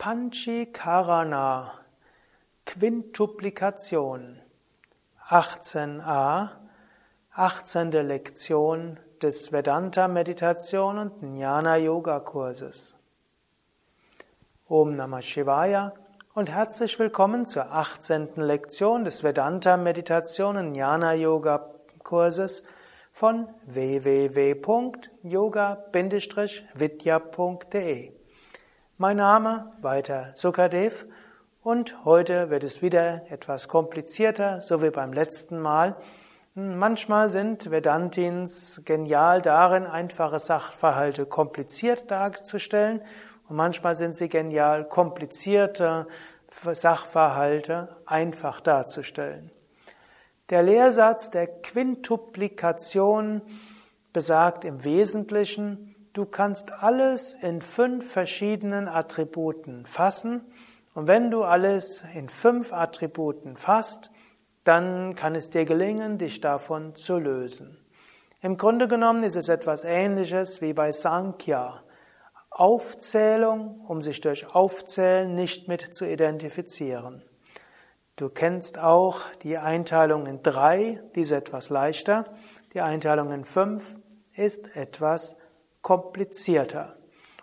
Panchikarana, Quintuplikation, 18a, 18. Lektion des Vedanta Meditation und Jnana Yoga Kurses. Om Namah Shivaya und herzlich willkommen zur 18. Lektion des Vedanta Meditation und Jnana Yoga Kurses von www.yoga-vidya.de. Mein Name weiter Sukadev und heute wird es wieder etwas komplizierter, so wie beim letzten Mal. Manchmal sind Vedantins genial darin, einfache Sachverhalte kompliziert darzustellen und manchmal sind sie genial, komplizierte Sachverhalte einfach darzustellen. Der Lehrsatz der Quintuplikation besagt im Wesentlichen, Du kannst alles in fünf verschiedenen Attributen fassen. Und wenn du alles in fünf Attributen fasst, dann kann es dir gelingen, dich davon zu lösen. Im Grunde genommen ist es etwas Ähnliches wie bei Sankhya. Aufzählung, um sich durch Aufzählen nicht mit zu identifizieren. Du kennst auch die Einteilung in drei, die ist etwas leichter. Die Einteilung in fünf ist etwas komplizierter.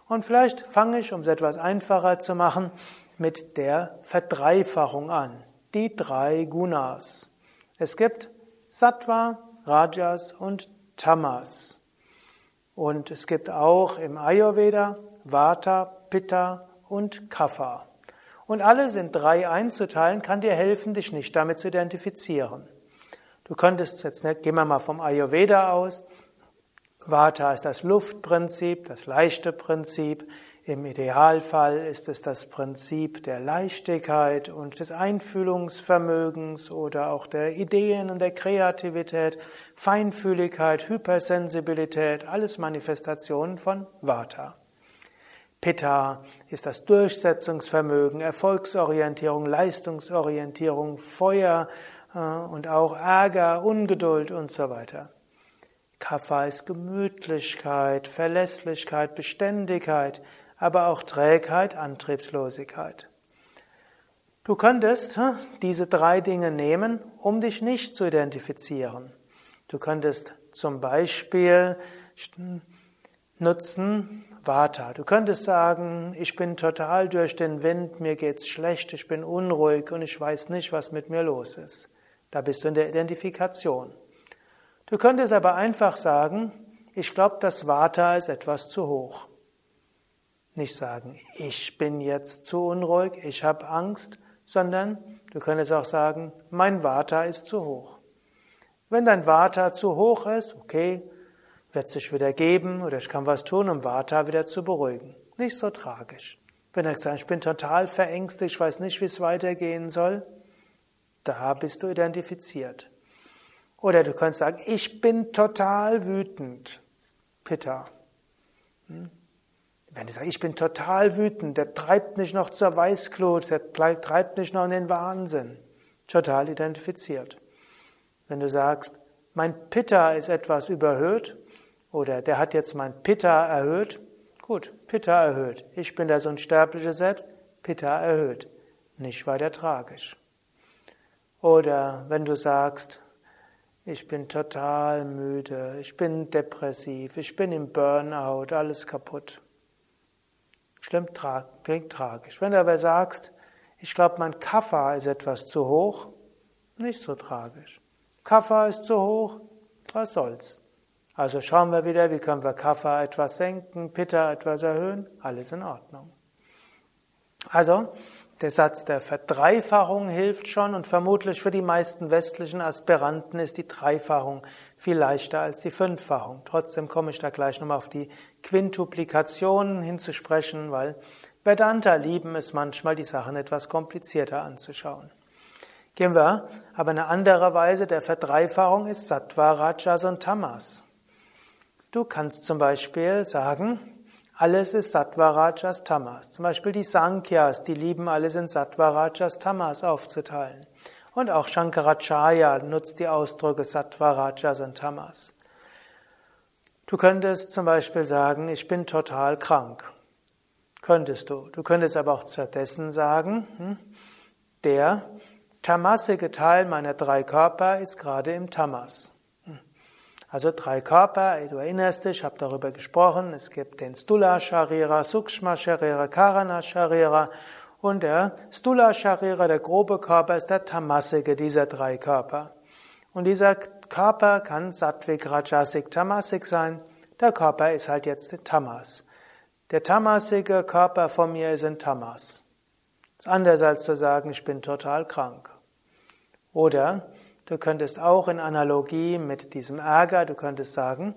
Und vielleicht fange ich, um es etwas einfacher zu machen, mit der Verdreifachung an. Die drei Gunas. Es gibt Sattva, Rajas und Tamas. Und es gibt auch im Ayurveda Vata, Pitta und Kapha. Und alle sind drei einzuteilen, kann dir helfen, dich nicht damit zu identifizieren. Du könntest jetzt nicht, gehen wir mal vom Ayurveda aus, Vata ist das Luftprinzip, das leichte Prinzip. Im Idealfall ist es das Prinzip der Leichtigkeit und des Einfühlungsvermögens oder auch der Ideen und der Kreativität, Feinfühligkeit, Hypersensibilität, alles Manifestationen von Vata. Pitta ist das Durchsetzungsvermögen, Erfolgsorientierung, Leistungsorientierung, Feuer äh, und auch Ärger, Ungeduld und so weiter. Kapha ist Gemütlichkeit, Verlässlichkeit, Beständigkeit, aber auch Trägheit, Antriebslosigkeit. Du könntest hm, diese drei Dinge nehmen, um dich nicht zu identifizieren. Du könntest zum Beispiel nutzen Vata. Du könntest sagen, ich bin total durch den Wind, mir geht's schlecht, ich bin unruhig und ich weiß nicht, was mit mir los ist. Da bist du in der Identifikation. Du könntest aber einfach sagen, ich glaube, das Vata ist etwas zu hoch. Nicht sagen, ich bin jetzt zu unruhig, ich habe Angst, sondern du könntest auch sagen, mein Vata ist zu hoch. Wenn dein Vata zu hoch ist, okay, wird sich wieder geben oder ich kann was tun, um Vata wieder zu beruhigen. Nicht so tragisch. Wenn du sagst, ich bin total verängstigt, ich weiß nicht, wie es weitergehen soll, da bist du identifiziert. Oder du kannst sagen, ich bin total wütend. Pitta. Hm? Wenn du sagst, ich bin total wütend, der treibt mich noch zur Weißglut, der treibt mich noch in den Wahnsinn. Total identifiziert. Wenn du sagst, mein Pitta ist etwas überhöht, oder der hat jetzt mein Pitta erhöht, gut, Pitta erhöht. Ich bin das unsterbliche Selbst, Pitta erhöht. Nicht weiter tragisch. Oder wenn du sagst, ich bin total müde, ich bin depressiv, ich bin im Burnout, alles kaputt. Schlimm, tra klingt tragisch. Wenn du aber sagst, ich glaube, mein Kaffa ist etwas zu hoch, nicht so tragisch. Kaffa ist zu hoch, was soll's. Also schauen wir wieder, wie können wir Kaffa etwas senken, Pitta etwas erhöhen, alles in Ordnung. Also, der Satz der Verdreifachung hilft schon und vermutlich für die meisten westlichen Aspiranten ist die Dreifachung viel leichter als die Fünffachung. Trotzdem komme ich da gleich nochmal auf die Quintuplikation hinzusprechen, weil Vedanta lieben es manchmal, die Sachen etwas komplizierter anzuschauen. Gehen wir aber eine andere Weise der Verdreifachung ist Sattva, Rajas und Tamas. Du kannst zum Beispiel sagen, alles ist Sattvarajas Tamas. Zum Beispiel die Sankhyas, die lieben alles in Sattvarajas Tamas aufzuteilen. Und auch Shankaracharya nutzt die Ausdrücke Sattvarajas und Tamas. Du könntest zum Beispiel sagen, ich bin total krank. Könntest du. Du könntest aber auch stattdessen sagen, hm, der tamasige Teil meiner drei Körper ist gerade im Tamas. Also drei Körper, du erinnerst dich, ich habe darüber gesprochen, es gibt den Stula Sharira, Sukshma Sharira, Karana Sharira und der Stula Sharira, der grobe Körper, ist der tamasige dieser drei Körper. Und dieser Körper kann Sattvik, Rajasik, Tamasik sein. Der Körper ist halt jetzt Tamas. Der tamasige Körper von mir ist ein Tamas. Das ist anders als zu sagen, ich bin total krank. Oder du könntest auch in Analogie mit diesem Ärger, du könntest sagen,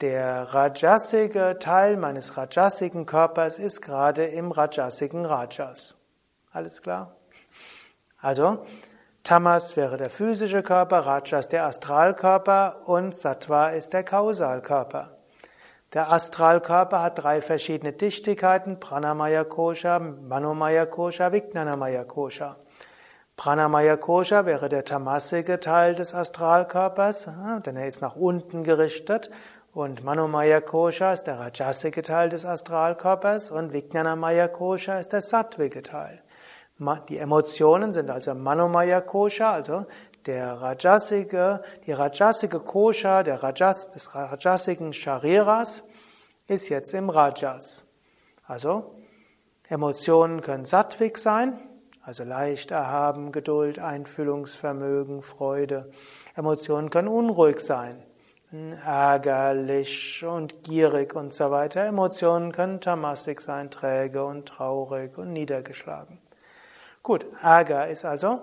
der rajasige Teil meines rajasigen Körpers ist gerade im rajasigen Rajas. Alles klar? Also, Tamas wäre der physische Körper, Rajas der Astralkörper und Sattva ist der Kausalkörper. Der Astralkörper hat drei verschiedene Dichtigkeiten, Pranamaya Kosha, Manomaya Kosha, Vijnanamaya Kosha. Pranamaya Kosha wäre der tamasige Teil des Astralkörpers, denn er ist nach unten gerichtet. Und Manomaya Kosha ist der rajasige Teil des Astralkörpers und Vijnanamaya Kosha ist der sattvige Teil. Die Emotionen sind also Manomaya Kosha, also der Rajasige, die Rajasige Kosha, der Rajas, des Rajasigen Shariras ist jetzt im Rajas. Also, Emotionen können sattvik sein, also leicht erhaben, Geduld, Einfühlungsvermögen, Freude. Emotionen können unruhig sein, ärgerlich und gierig und so weiter. Emotionen können tamasik sein, träge und traurig und niedergeschlagen. Gut, Ärger ist also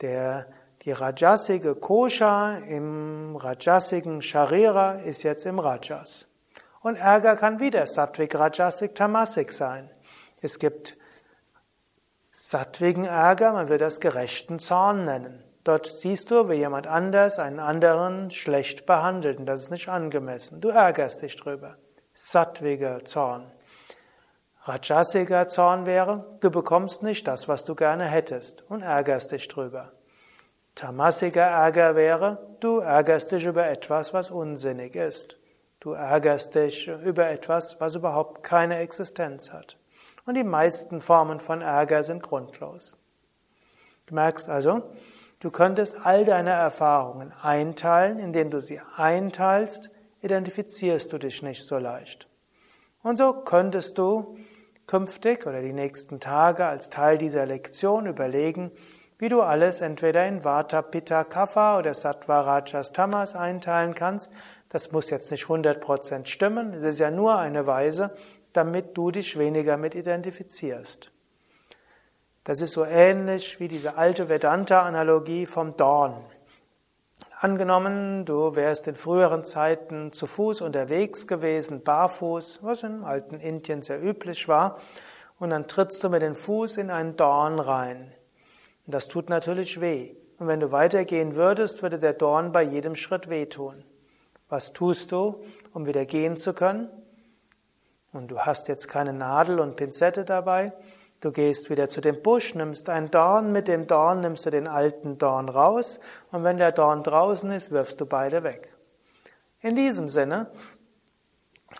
der die rajasige Kosha im rajasigen Sharira ist jetzt im Rajas. Und Ärger kann wieder Sattvik, Rajasik, Tamasik sein. Es gibt sattwigen Ärger, man wird das gerechten Zorn nennen. Dort siehst du, wie jemand anders einen anderen schlecht behandelt und das ist nicht angemessen. Du ärgerst dich drüber. Sattwiger Zorn. Rajasiger Zorn wäre, du bekommst nicht das, was du gerne hättest und ärgerst dich drüber. Tamasiger Ärger wäre, du ärgerst dich über etwas, was unsinnig ist. Du ärgerst dich über etwas, was überhaupt keine Existenz hat. Und die meisten Formen von Ärger sind grundlos. Du merkst also, du könntest all deine Erfahrungen einteilen, indem du sie einteilst, identifizierst du dich nicht so leicht. Und so könntest du künftig oder die nächsten Tage als Teil dieser Lektion überlegen, wie du alles entweder in Vata, Pitta, Kapha oder Sattva, Rajas, Tamas einteilen kannst. Das muss jetzt nicht 100% stimmen, es ist ja nur eine Weise, damit du dich weniger mit identifizierst. Das ist so ähnlich wie diese alte Vedanta-Analogie vom Dorn. Angenommen, du wärst in früheren Zeiten zu Fuß unterwegs gewesen, barfuß, was in alten Indien sehr üblich war, und dann trittst du mit dem Fuß in einen Dorn rein. Und das tut natürlich weh. Und wenn du weitergehen würdest, würde der Dorn bei jedem Schritt wehtun. Was tust du, um wieder gehen zu können? Und du hast jetzt keine Nadel und Pinzette dabei. Du gehst wieder zu dem Busch, nimmst einen Dorn, mit dem Dorn nimmst du den alten Dorn raus und wenn der Dorn draußen ist, wirfst du beide weg. In diesem Sinne,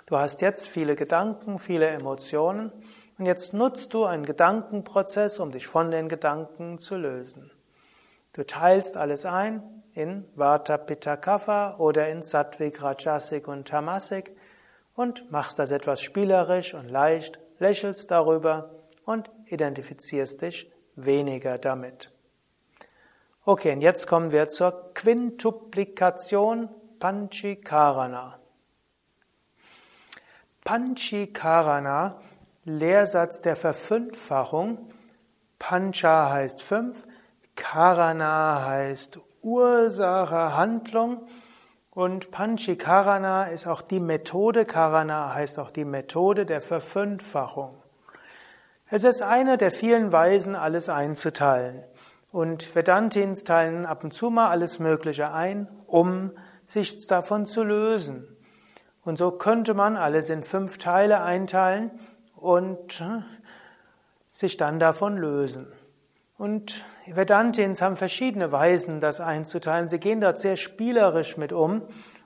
du hast jetzt viele Gedanken, viele Emotionen und jetzt nutzt du einen Gedankenprozess, um dich von den Gedanken zu lösen. Du teilst alles ein in Vata, Pitta, Kapha oder in Sattvik, Rajasik und Tamasik und machst das etwas spielerisch und leicht, lächelst darüber und identifizierst dich weniger damit. Okay, und jetzt kommen wir zur Quintuplikation Panchikarana. Panchikarana Lehrsatz der Verfünffachung. Pancha heißt fünf, Karana heißt Ursache, Handlung und Panchikarana ist auch die Methode, Karana heißt auch die Methode der Verfünffachung. Es ist eine der vielen Weisen, alles einzuteilen. Und Vedantins teilen ab und zu mal alles Mögliche ein, um sich davon zu lösen. Und so könnte man alles in fünf Teile einteilen und sich dann davon lösen. Und Vedantins haben verschiedene Weisen, das einzuteilen. Sie gehen dort sehr spielerisch mit um.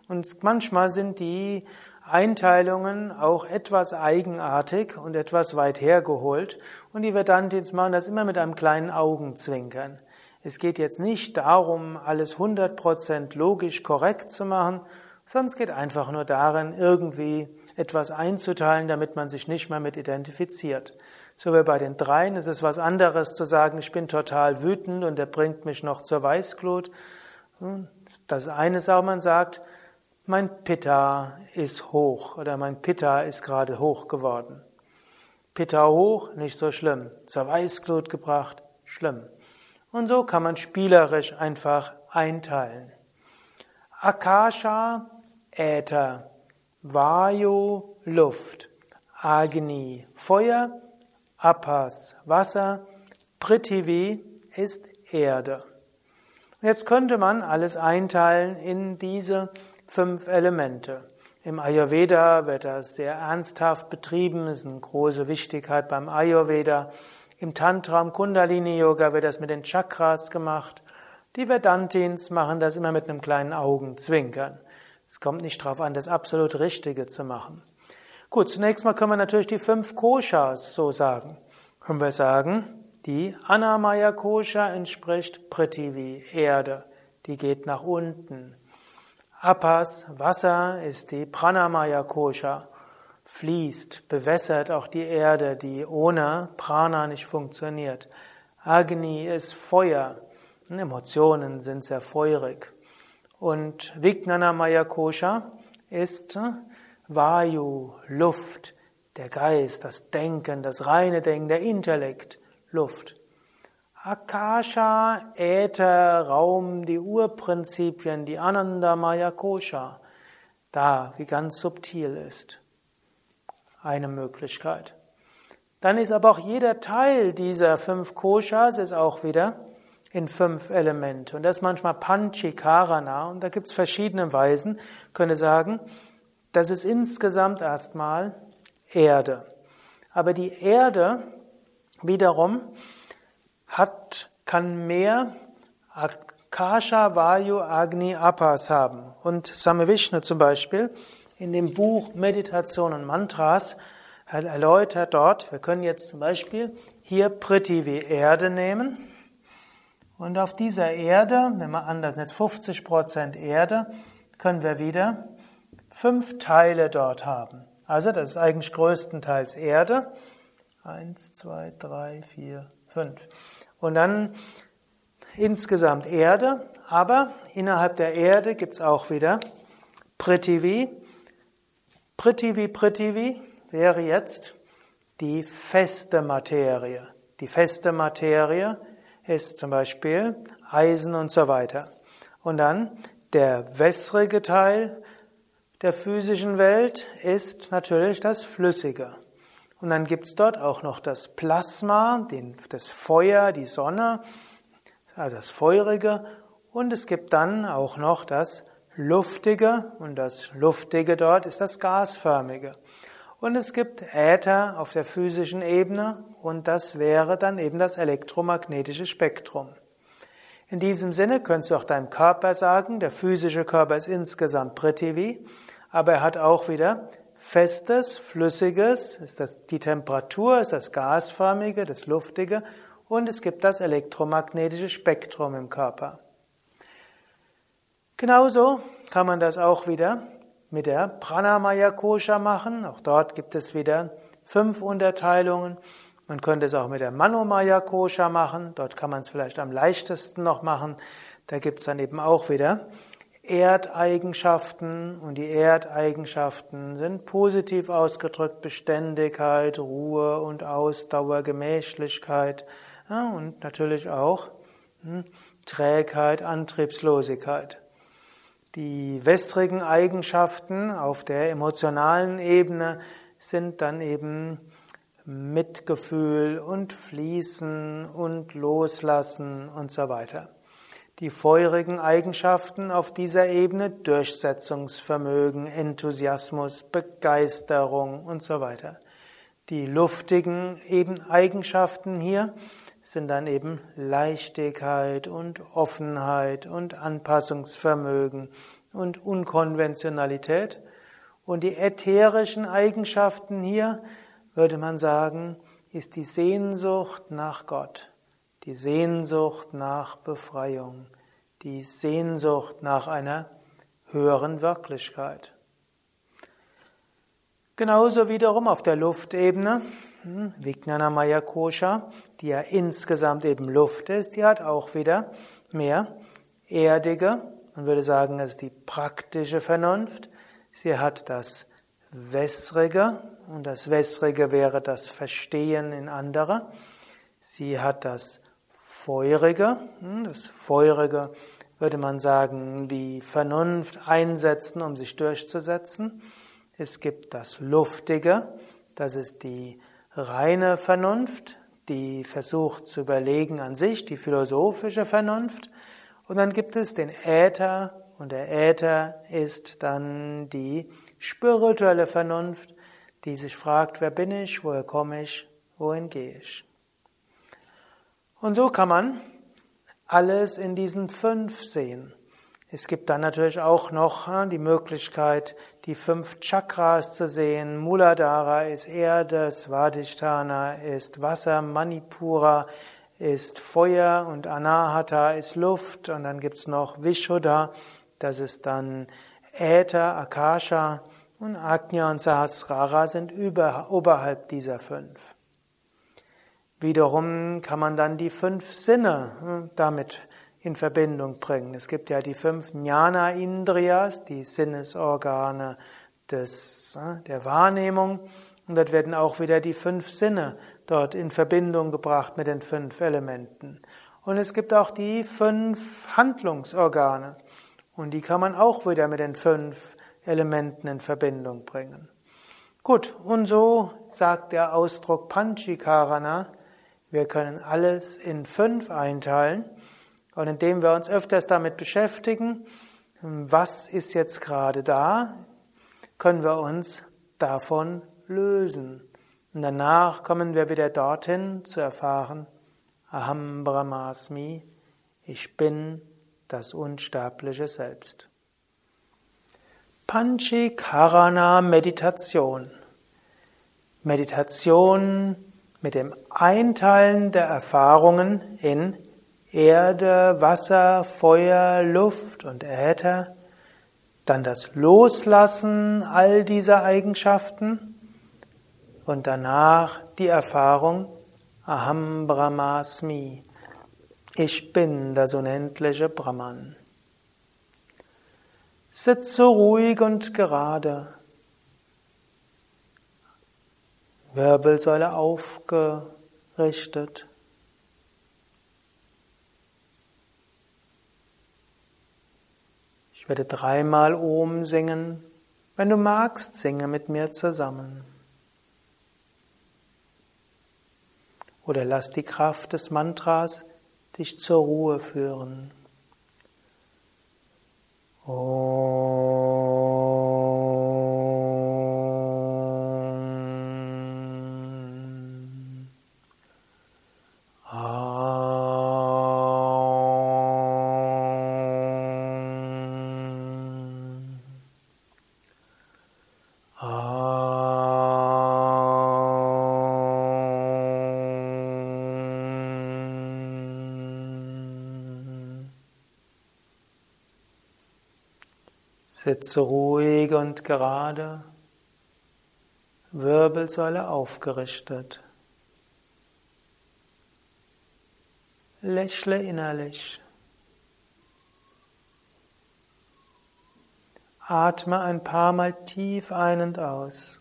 Und manchmal sind die Einteilungen auch etwas eigenartig und etwas weit hergeholt. Und die Vedantins machen das immer mit einem kleinen Augenzwinkern. Es geht jetzt nicht darum, alles 100% logisch korrekt zu machen, es geht einfach nur darin, irgendwie etwas einzuteilen, damit man sich nicht mehr mit identifiziert. So wie bei den dreien ist es was anderes zu sagen, ich bin total wütend und er bringt mich noch zur Weißglut. Das eine ist auch, man sagt, mein Pitta ist hoch oder mein Pitta ist gerade hoch geworden. Pitta hoch, nicht so schlimm. Zur Weißglut gebracht, schlimm. Und so kann man spielerisch einfach einteilen. Akasha, Äther. Vayu, Luft. Agni, Feuer. Apas, Wasser. Prithivi ist Erde. Jetzt könnte man alles einteilen in diese fünf Elemente. Im Ayurveda wird das sehr ernsthaft betrieben, ist eine große Wichtigkeit beim Ayurveda. Im Tantra, im Kundalini-Yoga wird das mit den Chakras gemacht. Die Vedantins machen das immer mit einem kleinen Augenzwinkern. Es kommt nicht darauf an, das absolut Richtige zu machen. Gut, zunächst mal können wir natürlich die fünf Koshas so sagen. Können wir sagen, die Anamaya Kosha entspricht Prithvi, Erde, die geht nach unten. Apas, Wasser, ist die Pranamaya Kosha, fließt, bewässert auch die Erde, die ohne Prana nicht funktioniert. Agni ist Feuer, Emotionen sind sehr feurig. Und Vijnanamaya Kosha ist Vayu, Luft, der Geist, das Denken, das reine Denken, der Intellekt, Luft. Akasha, Äther, Raum, die Urprinzipien, die Anandamaya Kosha, da, die ganz subtil ist. Eine Möglichkeit. Dann ist aber auch jeder Teil dieser fünf Koshas ist auch wieder in fünf Elemente. Und das ist manchmal Panchikarana. Und da gibt es verschiedene Weisen. Könnte sagen, das ist insgesamt erstmal Erde. Aber die Erde wiederum hat, kann mehr Akasha, Vayu, Agni, Apas haben. Und Same Vishnu zum Beispiel in dem Buch Meditation und Mantras erläutert dort, wir können jetzt zum Beispiel hier Prithvi Erde nehmen und auf dieser Erde, nehmen wir an, das sind jetzt 50 Prozent Erde, können wir wieder fünf Teile dort haben. Also das ist eigentlich größtenteils Erde. Eins, zwei, drei, vier, fünf. Und dann insgesamt Erde, aber innerhalb der Erde gibt es auch wieder Prithvi. Prithvi, Prithvi wäre jetzt die feste Materie. Die feste Materie ist zum Beispiel Eisen und so weiter. Und dann der wässrige Teil der physischen Welt ist natürlich das Flüssige. Und dann gibt's dort auch noch das Plasma, den, das Feuer, die Sonne, also das Feurige. Und es gibt dann auch noch das Luftige. Und das Luftige dort ist das Gasförmige. Und es gibt Äther auf der physischen Ebene und das wäre dann eben das elektromagnetische Spektrum. In diesem Sinne könntest du auch deinem Körper sagen, der physische Körper ist insgesamt Prithvi, aber er hat auch wieder festes, flüssiges, ist das die Temperatur, ist das gasförmige, das luftige und es gibt das elektromagnetische Spektrum im Körper. Genauso kann man das auch wieder mit der Pranamaya Kosha machen. Auch dort gibt es wieder fünf Unterteilungen. Man könnte es auch mit der Manomaya Kosha machen. Dort kann man es vielleicht am leichtesten noch machen. Da gibt es dann eben auch wieder Erdeigenschaften und die Erdeigenschaften sind positiv ausgedrückt Beständigkeit, Ruhe und Ausdauer, Gemächlichkeit ja, und natürlich auch hm, Trägheit, Antriebslosigkeit. Die wässrigen Eigenschaften auf der emotionalen Ebene sind dann eben Mitgefühl und Fließen und Loslassen und so weiter. Die feurigen Eigenschaften auf dieser Ebene Durchsetzungsvermögen, Enthusiasmus, Begeisterung und so weiter. Die luftigen Eigenschaften hier sind dann eben Leichtigkeit und Offenheit und Anpassungsvermögen und Unkonventionalität. Und die ätherischen Eigenschaften hier, würde man sagen, ist die Sehnsucht nach Gott, die Sehnsucht nach Befreiung, die Sehnsucht nach einer höheren Wirklichkeit. Genauso wiederum auf der Luftebene, hm, Vijnana Maya Kosha, die ja insgesamt eben Luft ist, die hat auch wieder mehr erdige, man würde sagen, es ist die praktische Vernunft. Sie hat das Wässrige, und das Wässrige wäre das Verstehen in andere. Sie hat das Feurige, hm, das Feurige würde man sagen, die Vernunft einsetzen, um sich durchzusetzen. Es gibt das Luftige, das ist die reine Vernunft, die versucht zu überlegen an sich, die philosophische Vernunft. Und dann gibt es den Äther, und der Äther ist dann die spirituelle Vernunft, die sich fragt, wer bin ich, woher komme ich, wohin gehe ich. Und so kann man alles in diesen fünf sehen. Es gibt dann natürlich auch noch äh, die Möglichkeit, die fünf Chakras zu sehen. Muladhara ist Erde, Svadhisthana ist Wasser, Manipura ist Feuer und Anahata ist Luft und dann gibt's noch Vishuddha, das ist dann Äther, Akasha und Agnya und Sahasrara sind über, oberhalb dieser fünf. Wiederum kann man dann die fünf Sinne hm, damit in Verbindung bringen. Es gibt ja die fünf Jnana Indriyas, die Sinnesorgane des, äh, der Wahrnehmung. Und dort werden auch wieder die fünf Sinne dort in Verbindung gebracht mit den fünf Elementen. Und es gibt auch die fünf Handlungsorgane. Und die kann man auch wieder mit den fünf Elementen in Verbindung bringen. Gut, und so sagt der Ausdruck Panchikarana, wir können alles in fünf einteilen. Und indem wir uns öfters damit beschäftigen, was ist jetzt gerade da, können wir uns davon lösen. Und danach kommen wir wieder dorthin zu erfahren, Aham Brahmasmi, ich bin das unsterbliche Selbst. Panchikarana Meditation. Meditation mit dem Einteilen der Erfahrungen in Erde, Wasser, Feuer, Luft und Äther, dann das Loslassen all dieser Eigenschaften und danach die Erfahrung Aham Brahmasmi. Ich bin das unendliche Brahman. Sitze ruhig und gerade. Wirbelsäule aufgerichtet. Ich werde dreimal Om singen. Wenn du magst, singe mit mir zusammen. Oder lass die Kraft des Mantras dich zur Ruhe führen. Om. Sitze ruhig und gerade, Wirbelsäule aufgerichtet. Lächle innerlich. Atme ein paar Mal tief ein und aus.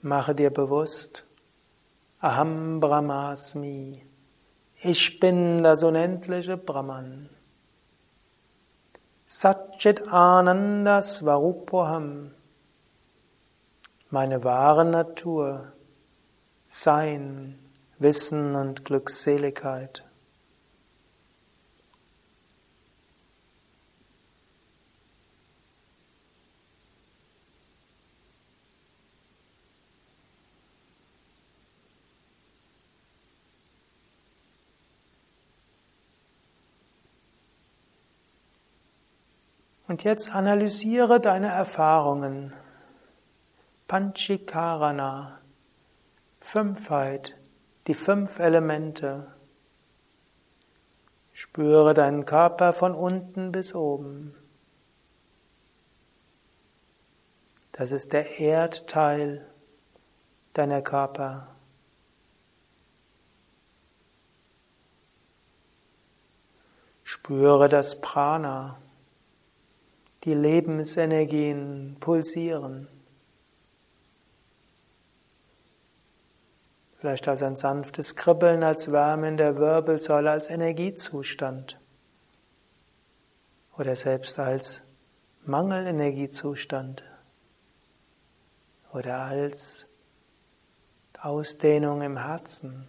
Mache dir bewusst, Aham Brahmasmi. Ich bin das unendliche Brahman. Satchit Ananda Svarupoham. Meine wahre Natur. Sein, Wissen und Glückseligkeit. Und jetzt analysiere deine Erfahrungen. Panchikarana, Fünfheit, die fünf Elemente. Spüre deinen Körper von unten bis oben. Das ist der Erdteil deiner Körper. Spüre das Prana, die Lebensenergien pulsieren. Vielleicht als ein sanftes Kribbeln, als Wärme in der Wirbelsäule, als Energiezustand. Oder selbst als Mangelenergiezustand. Oder als Ausdehnung im Herzen.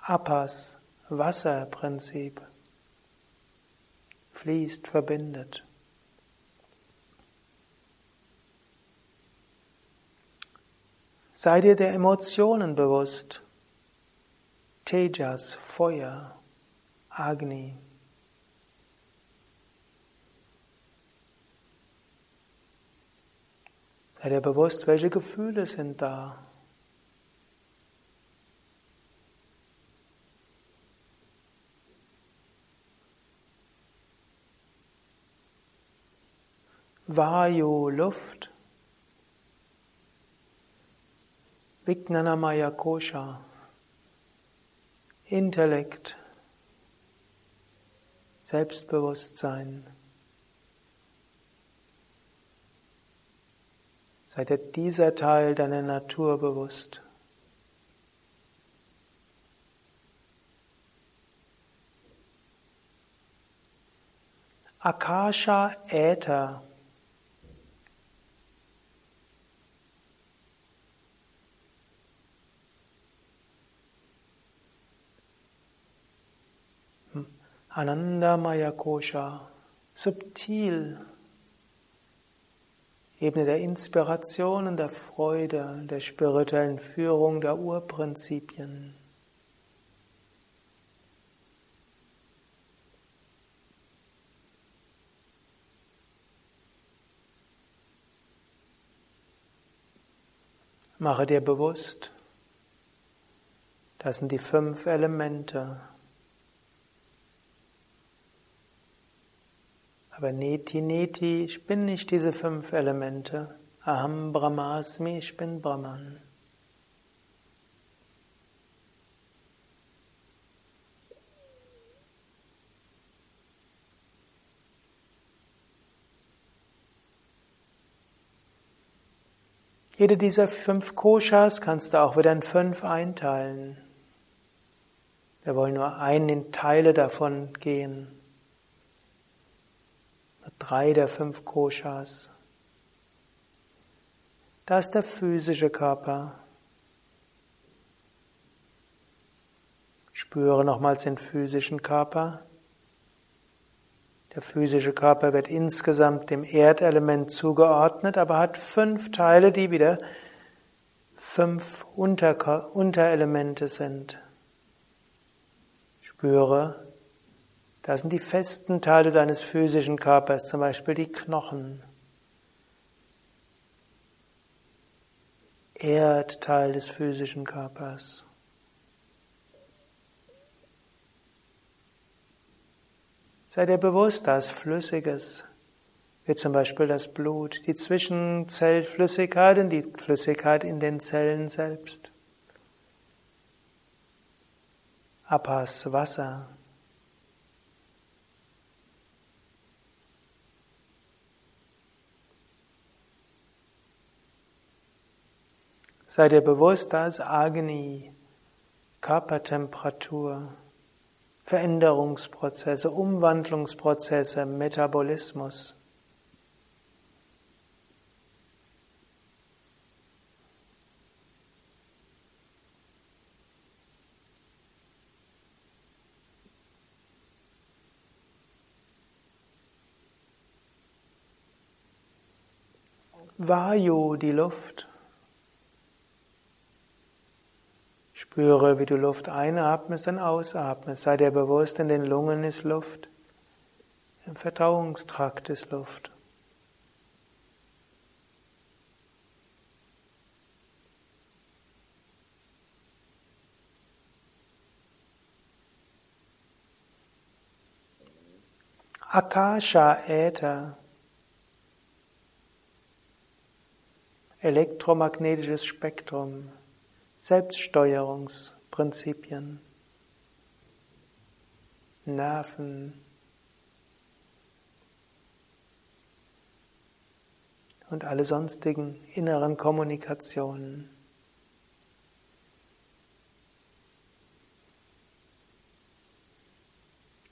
Apas, Wasserprinzip. Fließt, verbindet. Sei dir der Emotionen bewusst. Tejas, Feuer, Agni. Sei dir bewusst, welche Gefühle sind da. Vayu, Luft. Vijnanamaya Kosha, Intellekt, Selbstbewusstsein. Sei dir dieser Teil deiner Natur bewusst. Akasha Äther Anandamaya Kosha, subtil, Ebene der Inspiration und der Freude, der spirituellen Führung der Urprinzipien. Mache dir bewusst, das sind die fünf Elemente. Aber Neti Neti, ich bin nicht diese fünf Elemente. Aham Brahmasmi, ich bin Brahman. Jede dieser fünf Koshas kannst du auch wieder in fünf einteilen. Wir wollen nur einen Teile davon gehen drei der fünf Koshas. Da ist der physische Körper. Spüre nochmals den physischen Körper. Der physische Körper wird insgesamt dem Erdelement zugeordnet, aber hat fünf Teile, die wieder fünf Unter Unterelemente sind. Spüre das sind die festen Teile deines physischen Körpers, zum Beispiel die Knochen. Erdteil des physischen Körpers. Sei dir bewusst, dass Flüssiges, wie zum Beispiel das Blut, die Zwischenzellflüssigkeit und die Flüssigkeit in den Zellen selbst. Apas, Wasser. Sei dir bewusst, da ist Agni, Körpertemperatur, Veränderungsprozesse, Umwandlungsprozesse, Metabolismus. Vayu, die Luft. Spüre, wie du Luft einatmest und ausatmest. Sei dir bewusst, in den Lungen ist Luft. Im Verdauungstrakt ist Luft. Akasha Äther. Elektromagnetisches Spektrum. Selbststeuerungsprinzipien. Nerven. Und alle sonstigen inneren Kommunikationen.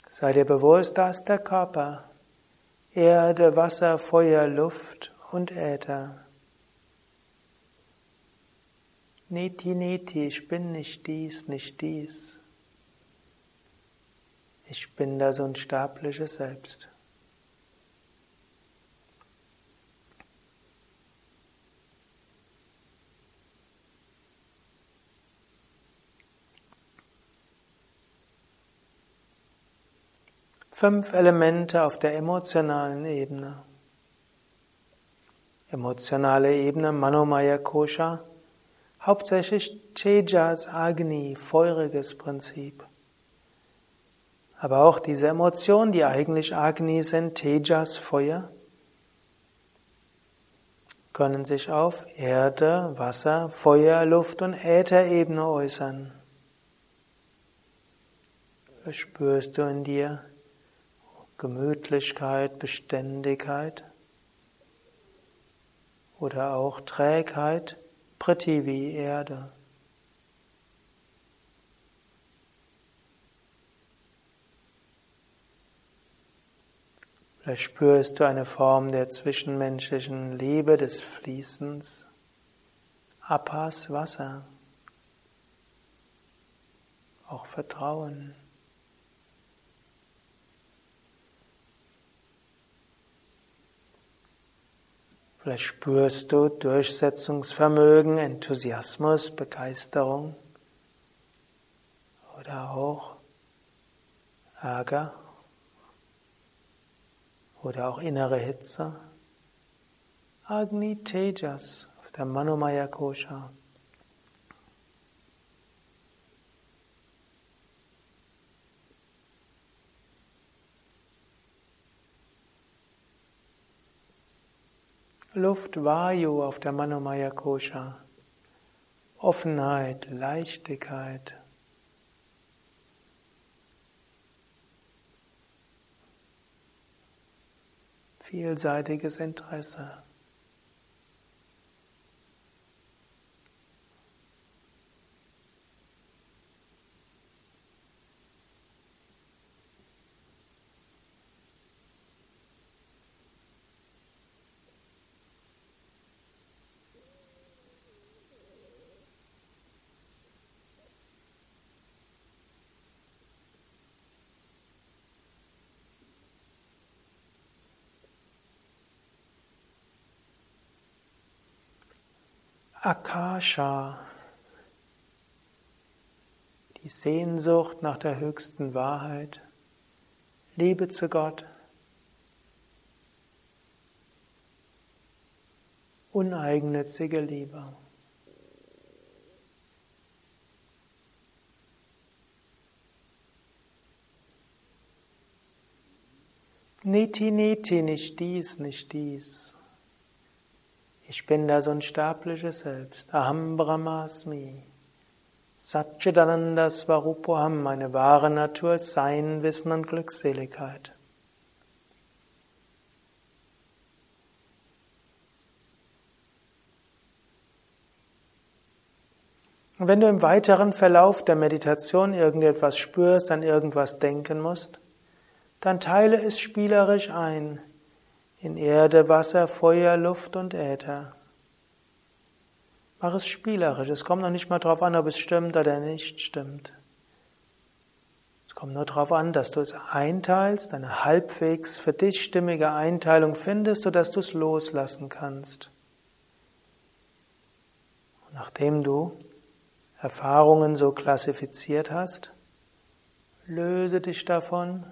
Sei dir bewusst, dass der Körper Erde, Wasser, Feuer, Luft und Äther. Niti, niti, ich bin nicht dies, nicht dies. Ich bin das unsterbliche Selbst. Fünf Elemente auf der emotionalen Ebene. Emotionale Ebene Manomaya Kosha, hauptsächlich Tejas Agni, feuriges Prinzip. Aber auch diese Emotionen, die eigentlich Agni sind, Tejas Feuer, können sich auf Erde, Wasser, Feuer, Luft und Ätherebene äußern. Was spürst du in dir? Gemütlichkeit, Beständigkeit oder auch Trägheit, Prithvi, Erde. Vielleicht spürst du eine Form der zwischenmenschlichen Liebe, des Fließens. Apas Wasser. Auch Vertrauen. Vielleicht spürst du Durchsetzungsvermögen, Enthusiasmus, Begeisterung oder auch Ärger oder auch innere Hitze. Agni Tejas, der Manomaya Kosha. Luft Vayu auf der Manomaya Kosha. Offenheit, Leichtigkeit. Vielseitiges Interesse. Akasha, die Sehnsucht nach der höchsten Wahrheit, Liebe zu Gott, uneigennützige Liebe. Niti, niti, nicht dies, nicht dies. Ich bin das unsterbliche Selbst. Aham Brahmasmi. Satchidananda Svarupoham, meine wahre Natur, Sein, Wissen und Glückseligkeit. Und wenn du im weiteren Verlauf der Meditation irgendetwas spürst, an irgendwas denken musst, dann teile es spielerisch ein in Erde, Wasser, Feuer, Luft und Äther. Mach es spielerisch. Es kommt noch nicht mal darauf an, ob es stimmt oder nicht stimmt. Es kommt nur darauf an, dass du es einteilst, eine halbwegs für dich stimmige Einteilung findest, sodass du es loslassen kannst. Und nachdem du Erfahrungen so klassifiziert hast, löse dich davon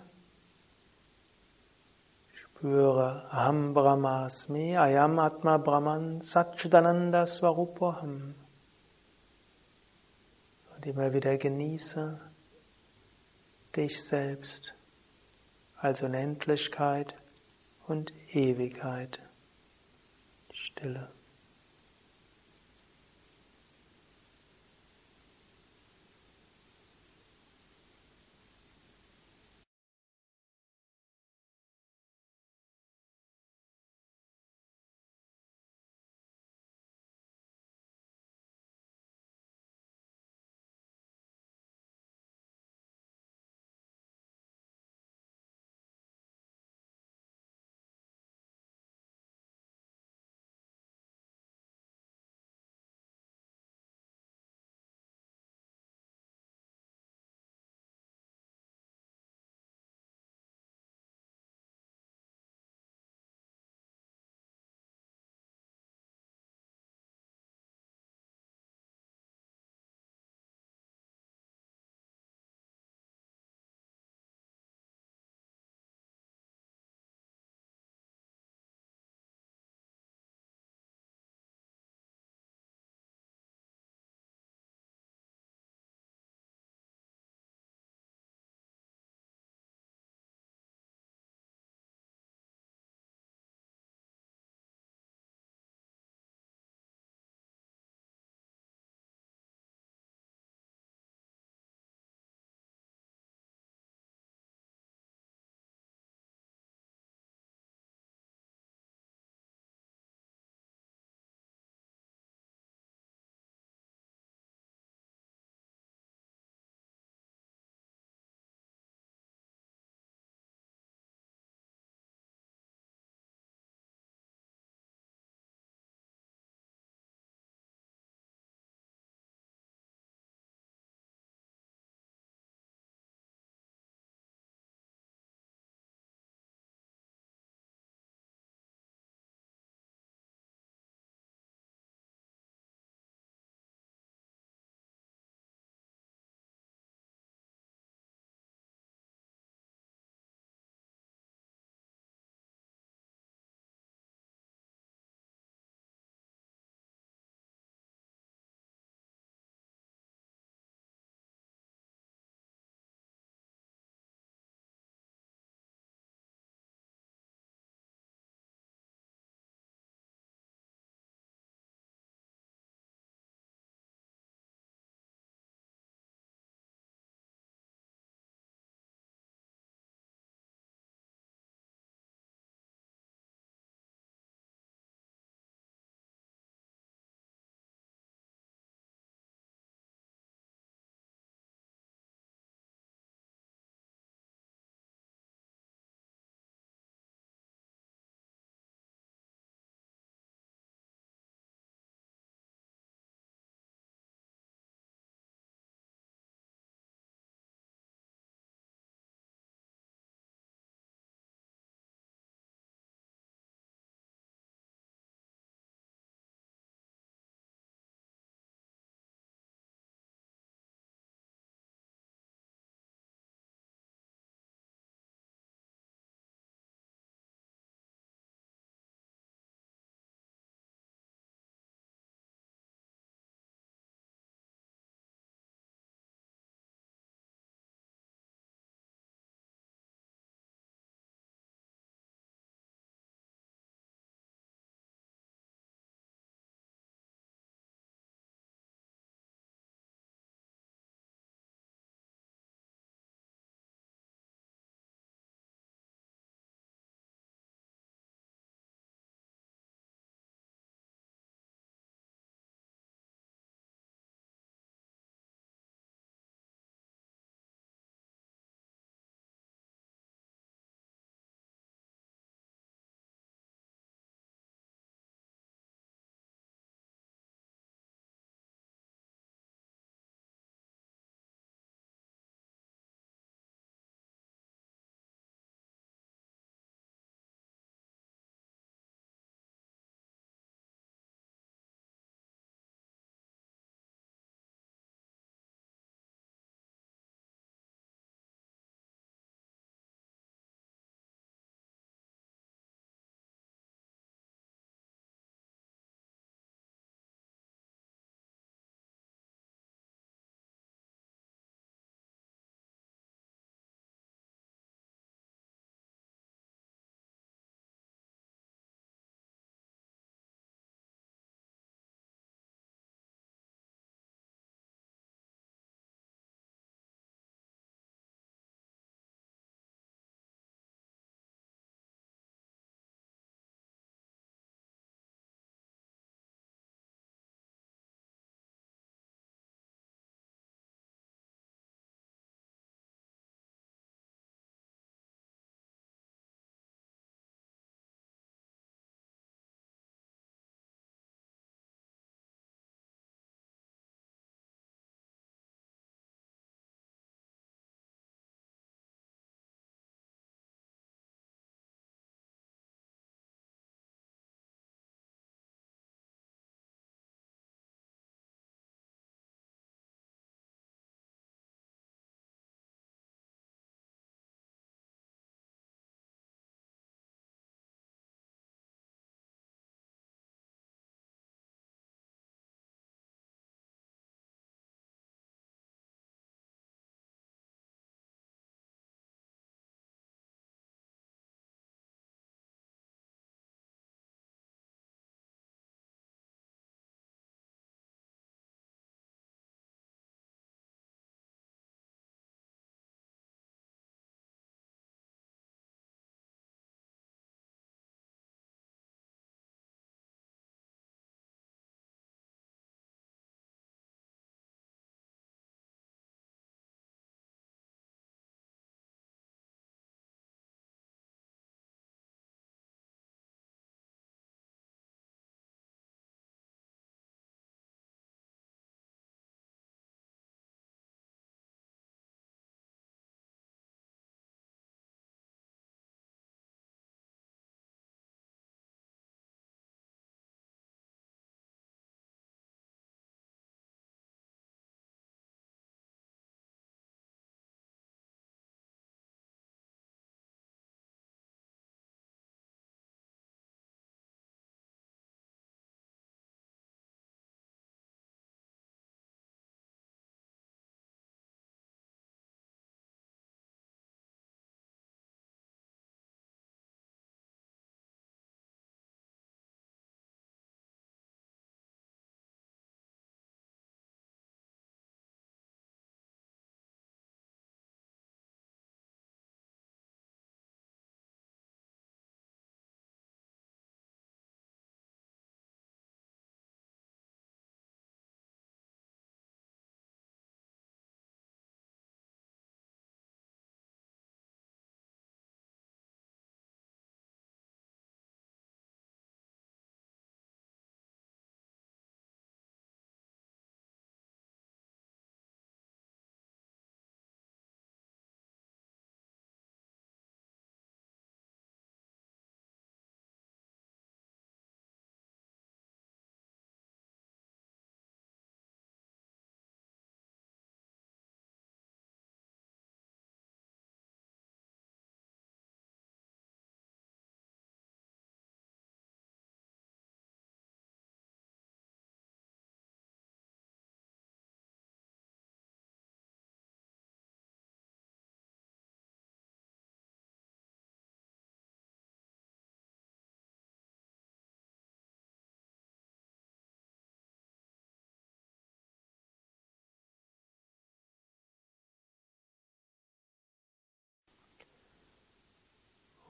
Spüre Aham Brahmasmi, Ayam Atma Brahman, Satchidananda Swarupoham. Und immer wieder genieße dich selbst als Unendlichkeit und Ewigkeit. Stille.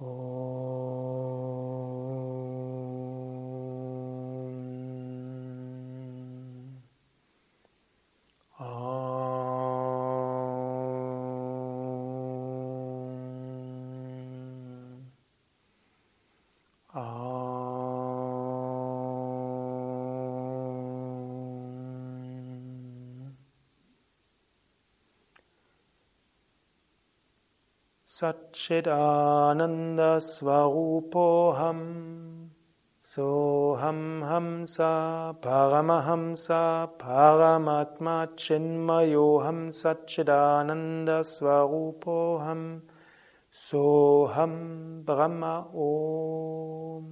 Satchidananda Svarupoham Soham Hamsa Paramahamsa Paramatma Chinmayoham Satchidananda Svarupoham Soham Brahma Om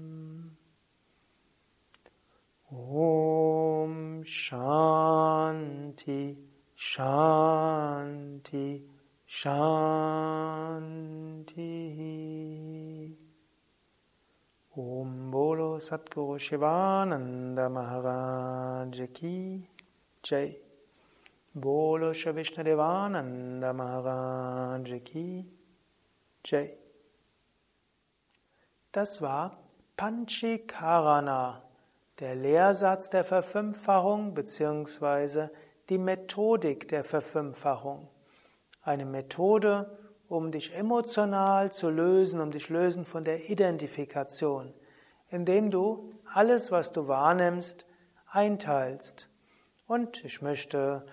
Om Shanti Shanti Shanti. Om Bolo Satguru Shivananda Maharaj Ki Jai. Bolo Shavishna Devananda Maharaj Ki Jai. Das war Panchikarana, der Lehrsatz der Verfünffachung bzw. die Methodik der Verfünffachung eine Methode, um dich emotional zu lösen, um dich lösen von der Identifikation, indem du alles, was du wahrnimmst, einteilst. Und ich möchte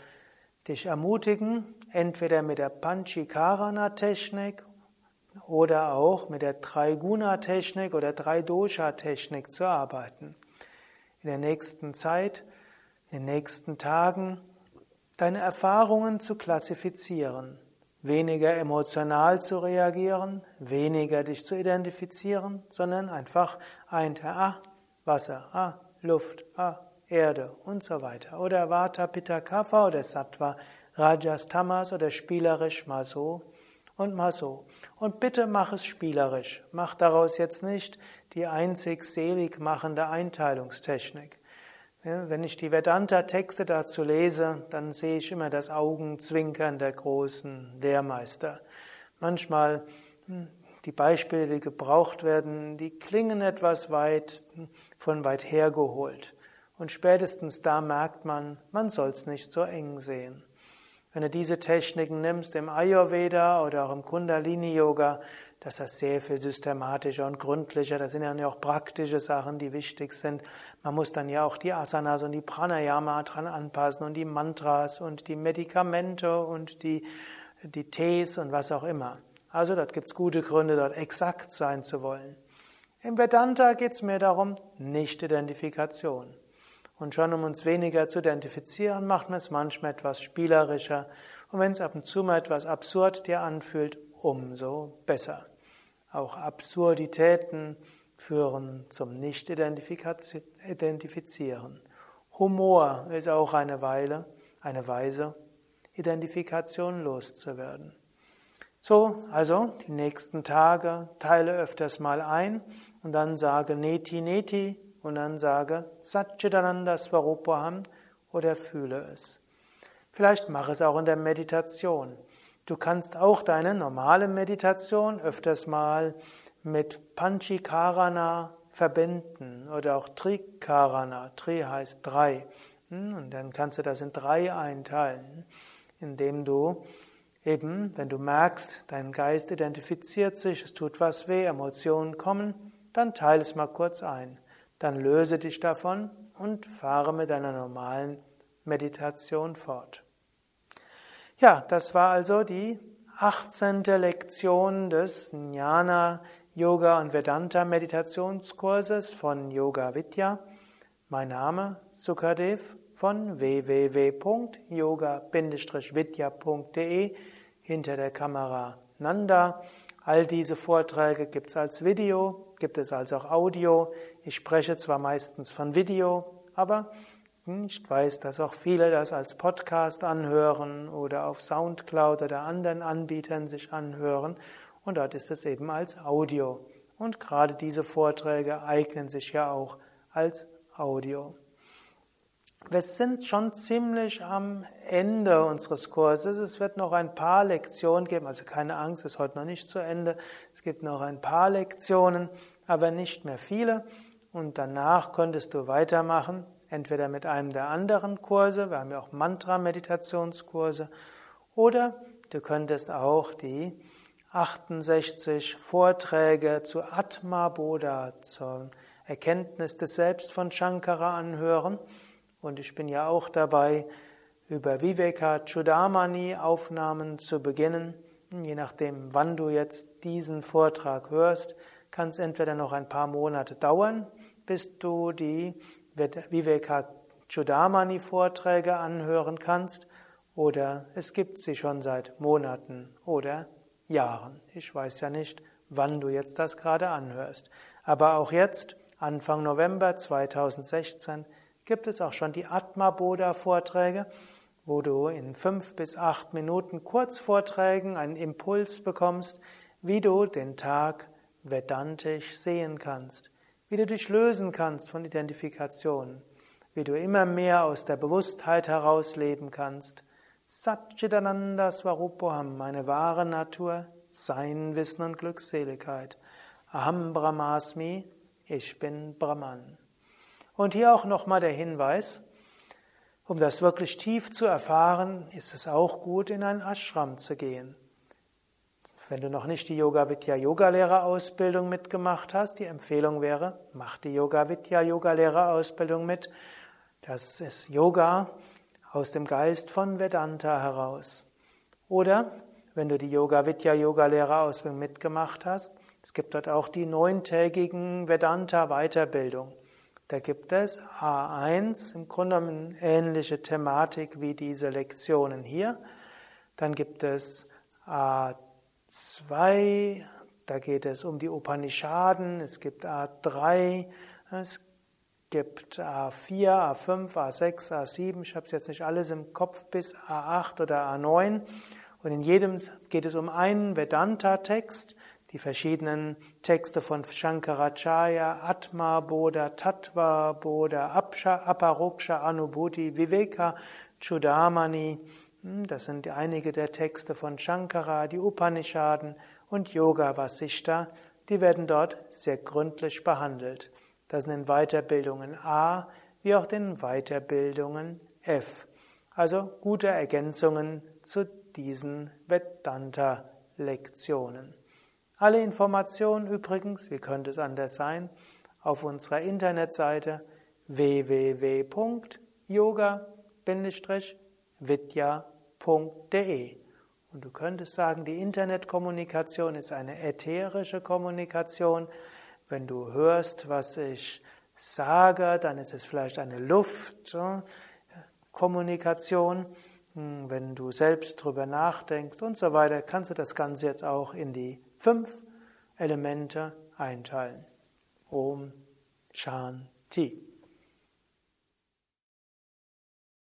dich ermutigen, entweder mit der Panchikarana-Technik oder auch mit der Traiguna-Technik oder Drei-Dosha-Technik zu arbeiten. In der nächsten Zeit, in den nächsten Tagen deine Erfahrungen zu klassifizieren, weniger emotional zu reagieren, weniger dich zu identifizieren, sondern einfach ein Ah, Wasser, Ah, Luft, Ah, Erde und so weiter. Oder Vata, Pitta, Kapha oder Sattva, Rajas, Tamas oder spielerisch mal so und mal so. Und bitte mach es spielerisch. Mach daraus jetzt nicht die einzig selig machende Einteilungstechnik. Wenn ich die Vedanta-Texte dazu lese, dann sehe ich immer das Augenzwinkern der großen Lehrmeister. Manchmal hm, die Beispiele, die gebraucht werden, die klingen etwas weit von weit hergeholt. Und spätestens da merkt man, man soll es nicht so eng sehen. Wenn du diese Techniken nimmst im Ayurveda oder auch im Kundalini-Yoga, dass das sehr viel systematischer und gründlicher, das sind ja auch praktische Sachen, die wichtig sind. Man muss dann ja auch die Asanas und die Pranayama dran anpassen und die Mantras und die Medikamente und die, die Tees und was auch immer. Also dort gibt es gute Gründe, dort exakt sein zu wollen. Im Vedanta geht es mehr darum, Nicht-Identifikation. Und schon um uns weniger zu identifizieren, macht man es manchmal etwas spielerischer. Und wenn es ab und zu mal etwas absurd dir anfühlt, umso besser. Auch Absurditäten führen zum Nicht-Identifizieren. Humor ist auch eine Weile, eine Weise, Identifikation loszuwerden. So, also die nächsten Tage teile öfters mal ein und dann sage Neti Neti und dann sage Satchitananda Svarupaham oder fühle es. Vielleicht mache es auch in der Meditation. Du kannst auch deine normale Meditation öfters mal mit Panchikarana verbinden oder auch Trikarana. Tri heißt drei. Hm, und dann kannst du das in drei einteilen, indem du eben, wenn du merkst, dein Geist identifiziert sich, es tut was weh, Emotionen kommen, dann teile es mal kurz ein. Dann löse dich davon und fahre mit deiner normalen Meditation fort. Ja, das war also die 18. Lektion des Jnana Yoga und Vedanta Meditationskurses von Yoga Vidya. Mein Name Sukadev von www.yoga-vidya.de hinter der Kamera Nanda. All diese Vorträge gibt es als Video, gibt es als auch Audio. Ich spreche zwar meistens von Video, aber ich weiß, dass auch viele das als Podcast anhören oder auf Soundcloud oder anderen Anbietern sich anhören und dort ist es eben als Audio. Und gerade diese Vorträge eignen sich ja auch als Audio. wir sind schon ziemlich am Ende unseres Kurses. Es wird noch ein paar Lektionen geben, also keine Angst, es ist heute noch nicht zu Ende. Es gibt noch ein paar Lektionen, aber nicht mehr viele. Und danach könntest du weitermachen, entweder mit einem der anderen Kurse, wir haben ja auch Mantra-Meditationskurse, oder du könntest auch die 68 Vorträge zu Atma Bodha, zur Erkenntnis des Selbst von Shankara anhören. Und ich bin ja auch dabei, über Viveka Chudamani Aufnahmen zu beginnen. Je nachdem, wann du jetzt diesen Vortrag hörst, kann es entweder noch ein paar Monate dauern, bis du die Viveka Chudamani Vorträge anhören kannst, oder es gibt sie schon seit Monaten oder Jahren. Ich weiß ja nicht, wann du jetzt das gerade anhörst. Aber auch jetzt, Anfang November 2016, gibt es auch schon die Atma Bodha Vorträge, wo du in fünf bis acht Minuten Kurzvorträgen einen Impuls bekommst, wie du den Tag vedantisch sehen kannst, wie du dich lösen kannst von Identifikation, wie du immer mehr aus der Bewusstheit heraus leben kannst. Satchitananda Swarupoham, meine wahre Natur, Sein, Wissen und Glückseligkeit. Aham Brahmasmi, ich bin Brahman. Und hier auch nochmal der Hinweis, um das wirklich tief zu erfahren, ist es auch gut, in einen Ashram zu gehen. Wenn du noch nicht die Yoga Vidya Yogalehrerausbildung mitgemacht hast, die Empfehlung wäre, mach die Yoga Vidya Yogalehrerausbildung mit. Das ist Yoga aus dem Geist von Vedanta heraus. Oder wenn du die Yoga Vidya Yogalehrerausbildung mitgemacht hast, es gibt dort auch die neuntägigen Vedanta Weiterbildung. Da gibt es A1, im Grunde eine ähnliche Thematik wie diese Lektionen hier. Dann gibt es A2, da geht es um die Upanishaden. Es gibt A3, es gibt A4, A5, A6, A7. Ich habe es jetzt nicht alles im Kopf bis A8 oder A9. Und in jedem geht es um einen Vedanta-Text die verschiedenen Texte von Shankaracharya, Atma Bodha, Tattva Bodha, Aparoksha Anubhuti, Viveka Chudamani. Das sind einige der Texte von Shankara, die Upanishaden und Yoga Vasishta. Die werden dort sehr gründlich behandelt. Das sind in Weiterbildungen A wie auch in Weiterbildungen F. Also gute Ergänzungen zu diesen Vedanta-Lektionen. Alle Informationen übrigens, wie könnte es anders sein, auf unserer Internetseite www.yoga-vidya.de. Und du könntest sagen, die Internetkommunikation ist eine ätherische Kommunikation. Wenn du hörst, was ich sage, dann ist es vielleicht eine Luftkommunikation. Hm, wenn du selbst drüber nachdenkst und so weiter, kannst du das Ganze jetzt auch in die fünf Elemente einteilen. Om Shanti.